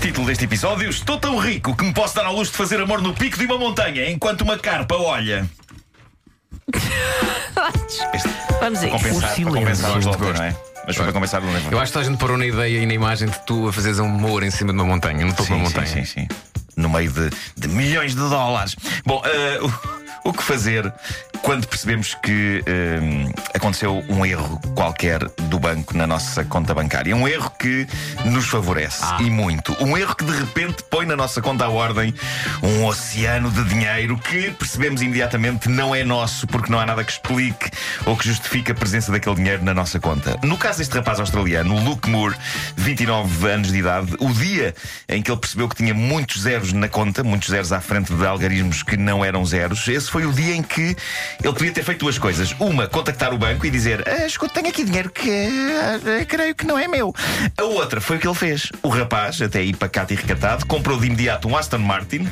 Título deste episódio: Estou tão rico que me posso dar ao luxo de fazer amor no pico de uma montanha enquanto uma carpa olha. Vamos a isso. compensar, O compensar silêncio. loucos, não é? Mas foi para compensar o Eu acho que toda a gente parou na ideia e na imagem de tu a fazeres um humor em cima de uma montanha, no topo de uma montanha. sim, sim, sim. No meio de, de milhões de dólares. Bom, eh, o, o que fazer quando percebemos que eh, aconteceu um erro qualquer do banco na nossa conta bancária? Um erro que nos favorece Ah. e muito. Um erro que de repente põe na nossa conta à ordem um oceano de dinheiro que percebemos imediatamente não é nosso porque não há nada que explique ou que justifique a presença daquele dinheiro na nossa conta. No caso deste rapaz australiano, Luke Moore, 29 anos de idade, o dia em que ele percebeu que tinha muitos zeros na conta, muitos zeros à frente de algarismos que não eram zeros, esse foi o dia em que ele podia ter feito duas coisas. Uma, contactar o banco e dizer: ah, escuta, tenho aqui dinheiro que ah, creio que não é meu. A outra foi o que ele fez. O rapaz, até aí pacato e recatado, comprou de imediato um Aston Martin,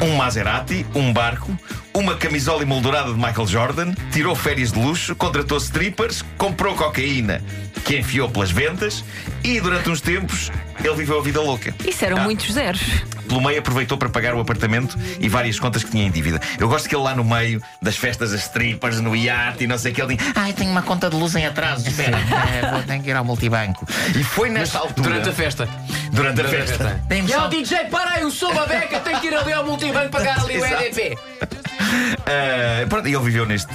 um Maserati, um barco, uma camisola emoldurada de Michael Jordan, tirou férias de luxo, contratou strippers, comprou cocaína que enfiou pelas ventas e durante uns tempos ele viveu a vida louca. Isso eram Ah. muitos zeros. Pelo meio aproveitou para pagar o apartamento e várias contas que tinha em dívida. Eu gosto que ele lá no meio das festas das strippers, no iate e não sei o que, ele diz: Ai, tenho uma conta de luz em atraso, espera, eh, vou ter que ir ao multibanco. E foi nessa altura. Durante a festa. Durante a durante a festa. festa. E ao DJ, para aí, eu sou uma beca, tenho que ir ali ao multibanco pagar ali o. EDP. Pronto, e ele viveu neste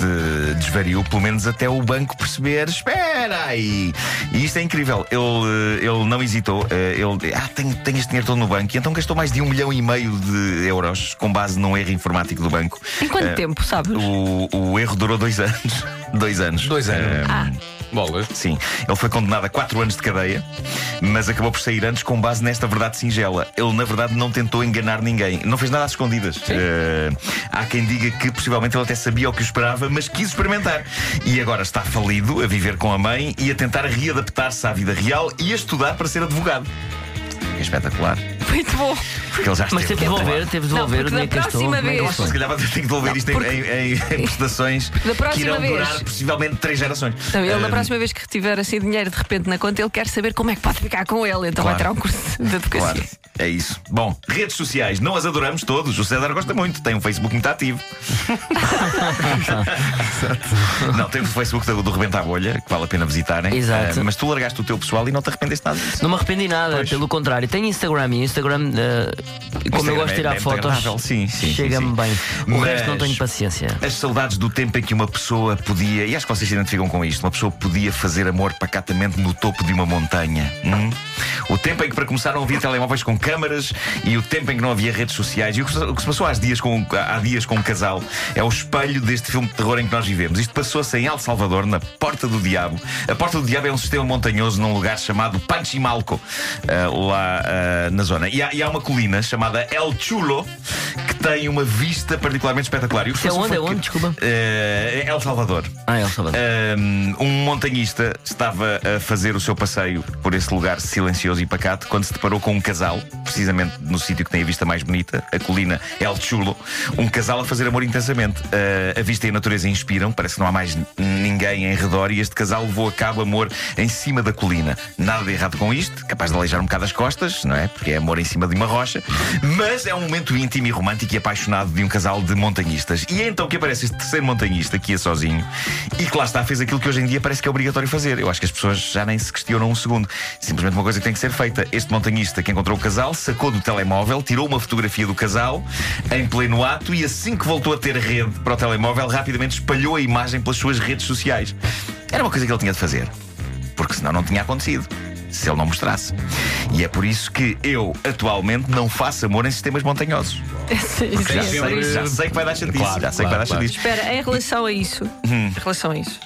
desvario, pelo menos até o banco perceber: espera aí. E isto é incrível. Ele, eh, ele não hesitou. eh, Ele, ah, tenho, tenho este dinheiro todo no banco. E então gastou mais de um milhão e meio de euros com base num erro informático do banco. Em quanto Eh, tempo, sabes? O, o erro durou dois anos. dois anos. Dois anos. Ah, Bolas. Sim, ele foi condenado a 4 anos de cadeia, mas acabou por sair antes com base nesta verdade singela. Ele, na verdade, não tentou enganar ninguém, não fez nada às escondidas. Eh, há quem diga que possivelmente ele até sabia o que esperava, mas quis experimentar. E agora está falido, a viver com a mãe e a tentar readaptar-se à vida real e a estudar para ser advogado. É espetacular, Muito bom. Porque ele já Mas teve de devolver, teve de Não, devolver o dinheiro que da gastou. próxima é que vez-? Se calhar vai ter que devolver isto em- porque- em, em, em prestações Da que próxima irão vez. durar possivelmente três gerações. Então, ele, da Eh, próxima vez que tiver assim dinheiro de repente na conta, ele quer saber como é que pode ficar com ele. Então vai tirar um curso de advocacia. Claro, é isso. Bom, redes sociais, não as adoramos todos. O César gosta muito, tem um Facebook muito ativo. não, tem o Facebook do, do Rebenta a Bolha, que vale a pena visitarem. Exato. Eh, mas tu largaste o teu pessoal e não te arrependeste nada disso. Não me arrependi nada, Pois. pelo contrário. Tenho Instagram e Instagram, eh, como Instagram eu gosto de tirar é fotos, sim, sim, chega-me bem. O Mas- resto não tenho paciência. As saudades do tempo em que uma pessoa podia, e acho que vocês se identificam com isto, uma pessoa podia fazer amor pacatamente no topo de uma montanha. hum? O tempo em que para começar não havia telemóveis com câmaras e o tempo em que não havia redes sociais. E o que se, passou há dias, com, há dias com um casal é o espelho deste filme de terror em que nós vivemos. Isto passou-se em El Salvador, na Porta do Diabo. A Porta do Diabo é um sistema montanhoso num lugar chamado Panchimalco, ah, lá ah, na zona. E há, e há uma colina chamada El Chulo tem uma vista particularmente espetacular. E o é onde? É onde? Desculpa. Eh, El Salvador. Ah, é El Salvador. Um, um montanhista estava a fazer o seu passeio por esse lugar silencioso e pacato quando se deparou com um casal, precisamente no sítio que tem a vista mais bonita, a colina El Chulo. Um casal a fazer amor intensamente. Uh, a vista e a natureza inspiram, parece que não há mais ninguém em redor e este casal levou a cabo amor em cima da colina. Nada de errado com isto, capaz de aleijar um bocado as costas, não é? Porque é amor em cima de uma rocha, mas é um momento íntimo e romântico e apaixonado de um casal de montanhistas. E é então que aparece este terceiro montanhista que ia sozinho e que lá está, fez aquilo que hoje em dia parece que é obrigatório fazer. Eu acho que as pessoas já nem se questionam um segundo. Simplesmente uma coisa que tem que ser feita. Este montanhista que encontrou o casal sacou do telemóvel, tirou uma fotografia do casal em pleno ato e assim que voltou a ter rede para o telemóvel, rapidamente espalhou a imagem pelas suas redes sociais. Era uma coisa que ele tinha de fazer, porque senão não tinha acontecido. Se ele não mostrasse. E é por isso que eu, atualmente, não faço amor em sistemas montanhosos. Sim, já, sim, sei, já sei que vai dar chatice. Claro, já sei que vai dar claro, chatice. Espera, em relação a isso. Hum. Em relação a isso.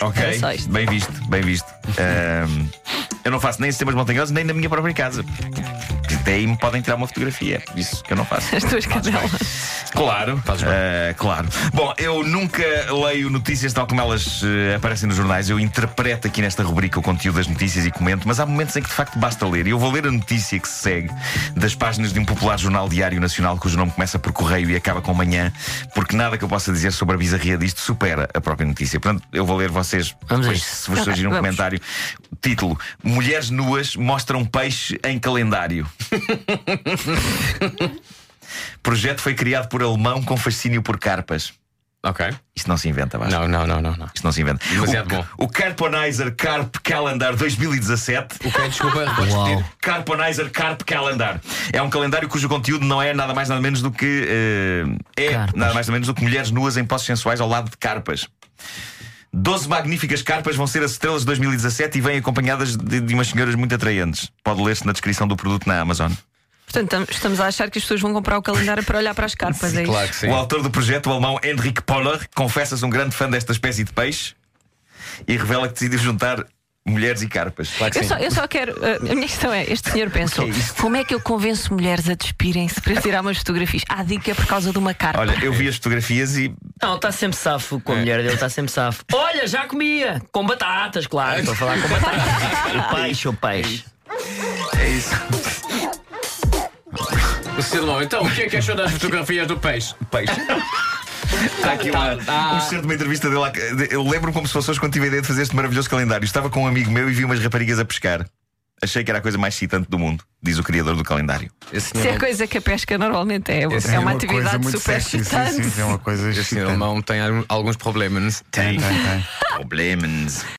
Ok, bem visto, bem visto. Ahm, eu não faço nem em sistemas montanhosos, nem na minha própria casa. Porque Até aí me podem tirar uma fotografia. Isso que eu não faço. As tuas cadelas. Claro, Fazes bem. eh, claro. Bom, eu nunca leio notícias tal como elas eh, aparecem nos jornais. Eu interpreto aqui nesta rubrica o conteúdo das notícias e comento, mas há momentos em que de facto basta ler. E eu vou ler a notícia que se segue das páginas de um popular jornal diário nacional cujo nome começa por correio e acaba com manhã, porque nada que eu possa dizer sobre a bizarria disto supera a própria notícia. Portanto, eu vou ler vocês. Vamos depois, se vos surgir um comentário. Título: Mulheres nuas mostram peixe em calendário. Projeto foi criado por alemão com fascínio por carpas. Ok. Isto não se inventa, Vasco. Não, não, não, não. não. Isto não se inventa. Demasiado o, bom. O Carponizer Carp Calendar 2017. O que desculpa, repetir? Carponizer Carp Calendar. É um calendário cujo conteúdo não é nada mais nada menos do que. eh, é Carpas. nada mais nada menos do que mulheres nuas em postos sensuais ao lado de carpas. 12 magníficas carpas vão ser as estrelas de 2017 e vêm acompanhadas de, de umas senhoras muito atraentes. Pode ler-se na descrição do produto na Amazon. Portanto, tam- estamos a achar que as pessoas vão comprar o calendário para olhar para as carpas. é isso? Claro que sim. O autor do projeto, o alemão Henrik Poller, confessa-se um grande fã desta espécie de peixe e revela que decidiu juntar mulheres e carpas. Claro que Eu sim. só, eu só quero. uh, a minha questão é: este senhor pensou, O que é como é que eu convenço mulheres a despirem-se para tirar umas fotografias? Há dica por causa de uma carpa. Olha, eu vi as fotografias e Não, está sempre safo com a mulher dele, está sempre safo. Olha, já comia! Com batatas, claro, estou a falar com batatas. o peixe, o peixe. é isso. Silmão, então, o que é que achou das fotografias do peixe? Peixe. Há aqui uma, Ah. um excerto de uma entrevista dele. lá- Eu lembro-me como se fosse hoje quando tive a ideia de fazer este maravilhoso calendário. Estava com um amigo meu e vi umas raparigas a pescar. Achei que era a coisa mais excitante do mundo, diz o criador do calendário. Esse Se é coisa que a pesca normalmente é, Esse é é uma, coisa atividade muito super sexy, excitante. Sim, sim, é uma coisa esse excitante. alemão tem alguns problemas. Tem Tem, tem. problemas.